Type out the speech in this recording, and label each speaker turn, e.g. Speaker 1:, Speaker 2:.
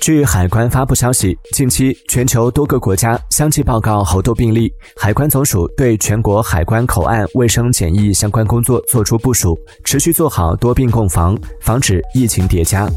Speaker 1: 据海关发布消息，近期全球多个国家相继报告猴痘病例。海关总署对全国海关口岸卫生检疫相关工作作出部署，持续做好多病共防，防止疫情叠加。